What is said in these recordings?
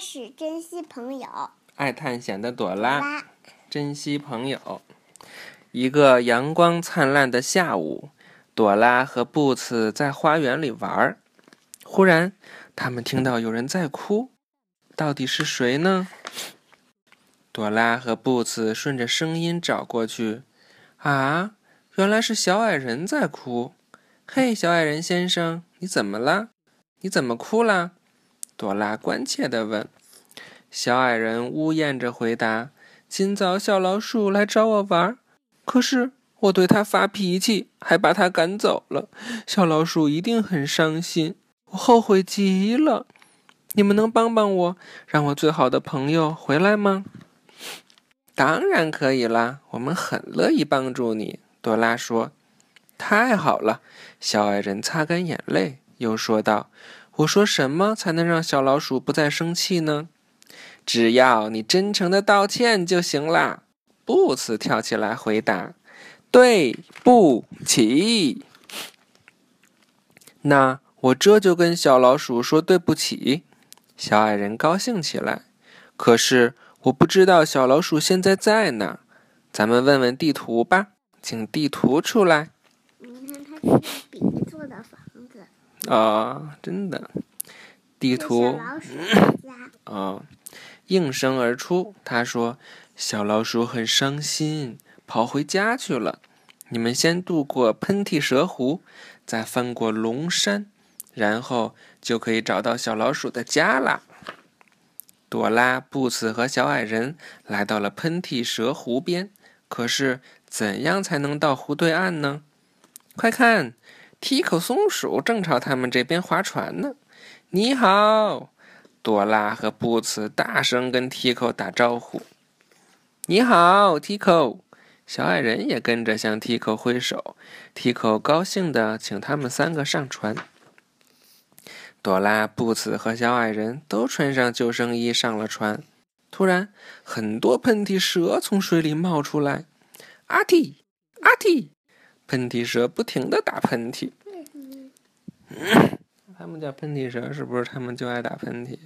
始珍惜朋友。爱探险的朵拉，珍惜朋友。一个阳光灿烂的下午，朵拉和布茨在花园里玩儿。忽然，他们听到有人在哭，到底是谁呢？朵拉和布茨顺着声音找过去，啊，原来是小矮人在哭。嘿，小矮人先生，你怎么了？你怎么哭了？朵拉关切地问。小矮人呜咽着回答：“今早小老鼠来找我玩，可是我对它发脾气，还把它赶走了。小老鼠一定很伤心，我后悔极了。你们能帮帮我，让我最好的朋友回来吗？”“当然可以啦，我们很乐意帮助你。”朵拉说。“太好了！”小矮人擦干眼泪，又说道：“我说什么才能让小老鼠不再生气呢？”只要你真诚的道歉就行啦。布茨跳起来回答：“对不起。”那我这就跟小老鼠说对不起。小矮人高兴起来。可是我不知道小老鼠现在在哪。咱们问问地图吧，请地图出来。啊、真的，地图小老鼠的家。哦，应声而出。他说：“小老鼠很伤心，跑回家去了。你们先渡过喷嚏蛇湖，再翻过龙山，然后就可以找到小老鼠的家啦。”朵拉、布茨和小矮人来到了喷嚏蛇湖边。可是，怎样才能到湖对岸呢？快看，提口松鼠正朝他们这边划船呢。你好，朵拉和布茨大声跟 Tico 打招呼：“你好，Tico。”小矮人也跟着向 Tico 挥手。Tico 高兴地请他们三个上船。朵拉、布茨和小矮人都穿上救生衣上了船。突然，很多喷嚏蛇从水里冒出来。阿嚏，阿嚏！喷嚏蛇不停地打喷嚏。他们叫喷嚏蛇，是不是他们就爱打喷嚏？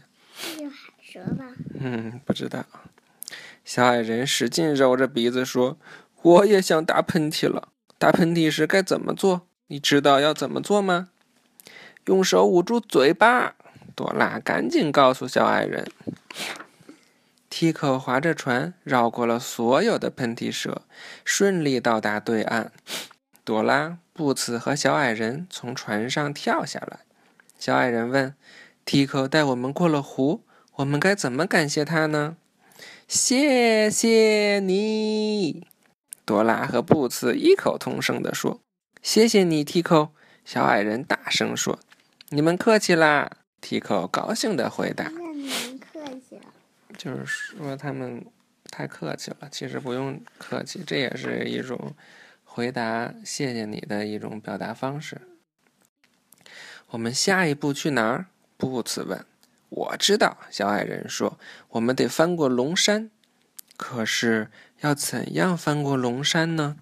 这就海蛇吧？嗯，不知道。小矮人使劲揉着鼻子说：“我也想打喷嚏了。打喷嚏时该怎么做？你知道要怎么做吗？”用手捂住嘴巴。朵拉赶紧告诉小矮人。Tico 划着船绕过了所有的喷嚏蛇，顺利到达对岸。朵拉、布茨和小矮人从船上跳下来。小矮人问：“Tico 带我们过了湖，我们该怎么感谢他呢？”谢谢你，朵拉和布茨异口同声地说：“谢谢你，Tico。”小矮人大声说：“你们客气啦。”Tico 高兴地回答那你们客气了。：“就是说他们太客气了，其实不用客气，这也是一种回答谢谢你的一种表达方式。”我们下一步去哪儿？布茨问。我知道，小矮人说：“我们得翻过龙山。”可是要怎样翻过龙山呢？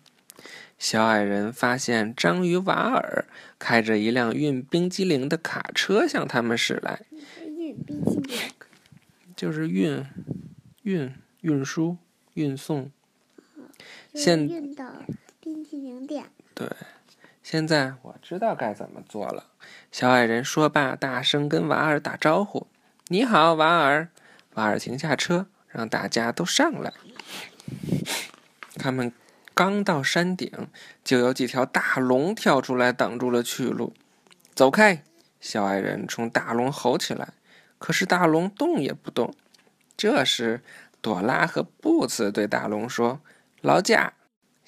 小矮人发现章鱼瓦尔开着一辆运冰激凌的卡车向他们驶来，运冰激凌。就是运、运、运输、运送。现运到冰淇淋店。对，现在我知道该怎么做了。小矮人说罢，大声跟瓦尔打招呼：“你好，瓦尔。”瓦尔停下车，让大家都上来。他们刚到山顶，就有几条大龙跳出来挡住了去路。“走开！”小矮人冲大龙吼起来。可是大龙动也不动。这时，朵拉和布茨对大龙说：“劳驾！”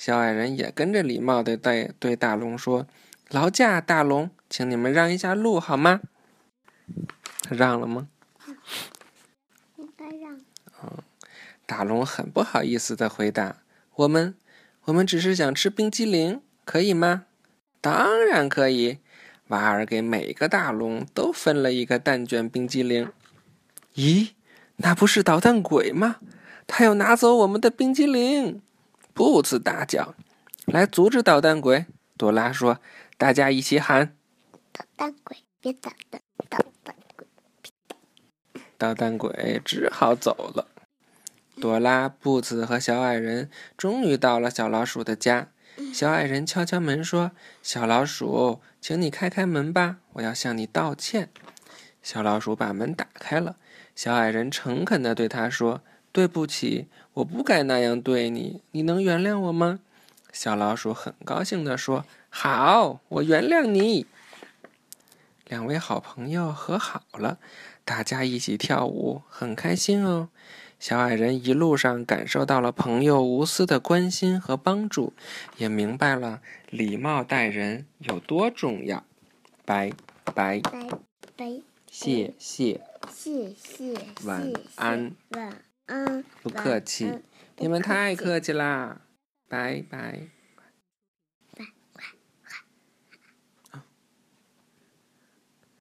小矮人也跟着礼貌的对对大龙说：“劳驾，大龙，请你们让一下路好吗？”他让了吗？应该让。大龙很不好意思的回答：“我们，我们只是想吃冰激凌，可以吗？”“当然可以。”瓦尔给每个大龙都分了一个蛋卷冰激凌。咦，那不是捣蛋鬼吗？他要拿走我们的冰激凌！布茨大叫：“来阻止捣蛋鬼！”朵拉说：“大家一起喊。”捣蛋鬼，别捣蛋，捣蛋鬼。捣蛋鬼只好走了。朵拉、布子和小矮人终于到了小老鼠的家。小矮人敲敲门说：“小老鼠，请你开开门吧，我要向你道歉。”小老鼠把门打开了。小矮人诚恳地对他说：“对不起，我不该那样对你，你能原谅我吗？”小老鼠很高兴地说：“好，我原谅你。”两位好朋友和好了，大家一起跳舞，很开心哦。小矮人一路上感受到了朋友无私的关心和帮助，也明白了礼貌待人有多重要。拜拜，拜拜，谢谢，谢谢，晚安，晚安，不客气，你们太客气啦，拜拜。